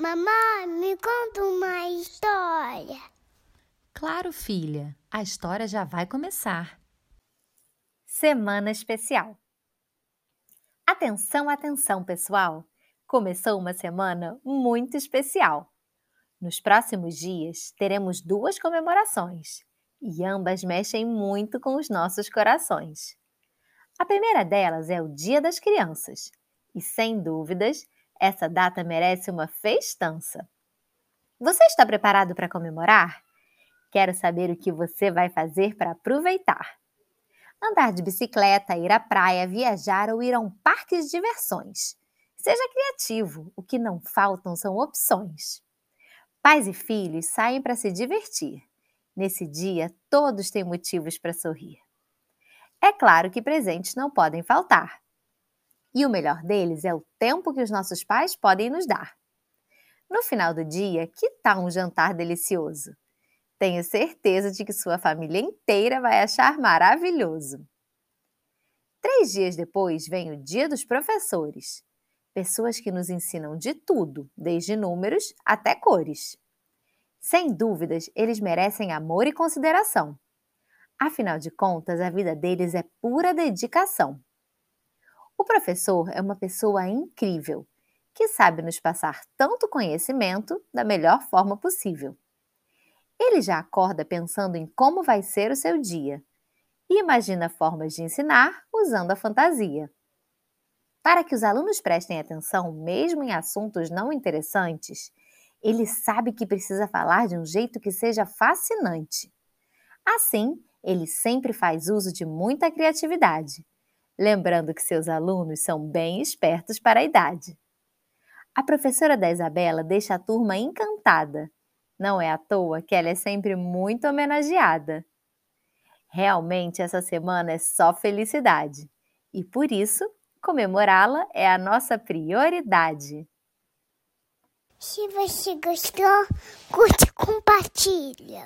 Mamãe, me conta uma história. Claro, filha, a história já vai começar. Semana Especial. Atenção, atenção, pessoal! Começou uma semana muito especial. Nos próximos dias teremos duas comemorações e ambas mexem muito com os nossos corações. A primeira delas é o Dia das Crianças e, sem dúvidas, essa data merece uma festança. Você está preparado para comemorar? Quero saber o que você vai fazer para aproveitar. Andar de bicicleta, ir à praia, viajar ou ir a um parque de diversões. Seja criativo, o que não faltam são opções. Pais e filhos saem para se divertir. Nesse dia, todos têm motivos para sorrir. É claro que presentes não podem faltar. E o melhor deles é o tempo que os nossos pais podem nos dar. No final do dia, que tal um jantar delicioso? Tenho certeza de que sua família inteira vai achar maravilhoso. Três dias depois vem o Dia dos Professores. Pessoas que nos ensinam de tudo, desde números até cores. Sem dúvidas, eles merecem amor e consideração. Afinal de contas, a vida deles é pura dedicação. O professor é uma pessoa incrível, que sabe nos passar tanto conhecimento da melhor forma possível. Ele já acorda pensando em como vai ser o seu dia e imagina formas de ensinar usando a fantasia. Para que os alunos prestem atenção, mesmo em assuntos não interessantes, ele sabe que precisa falar de um jeito que seja fascinante. Assim, ele sempre faz uso de muita criatividade lembrando que seus alunos são bem espertos para a idade. A professora da Isabela deixa a turma encantada. Não é à toa que ela é sempre muito homenageada. Realmente, essa semana é só felicidade e por isso, comemorá-la é a nossa prioridade. Se você gostou, curte e compartilha.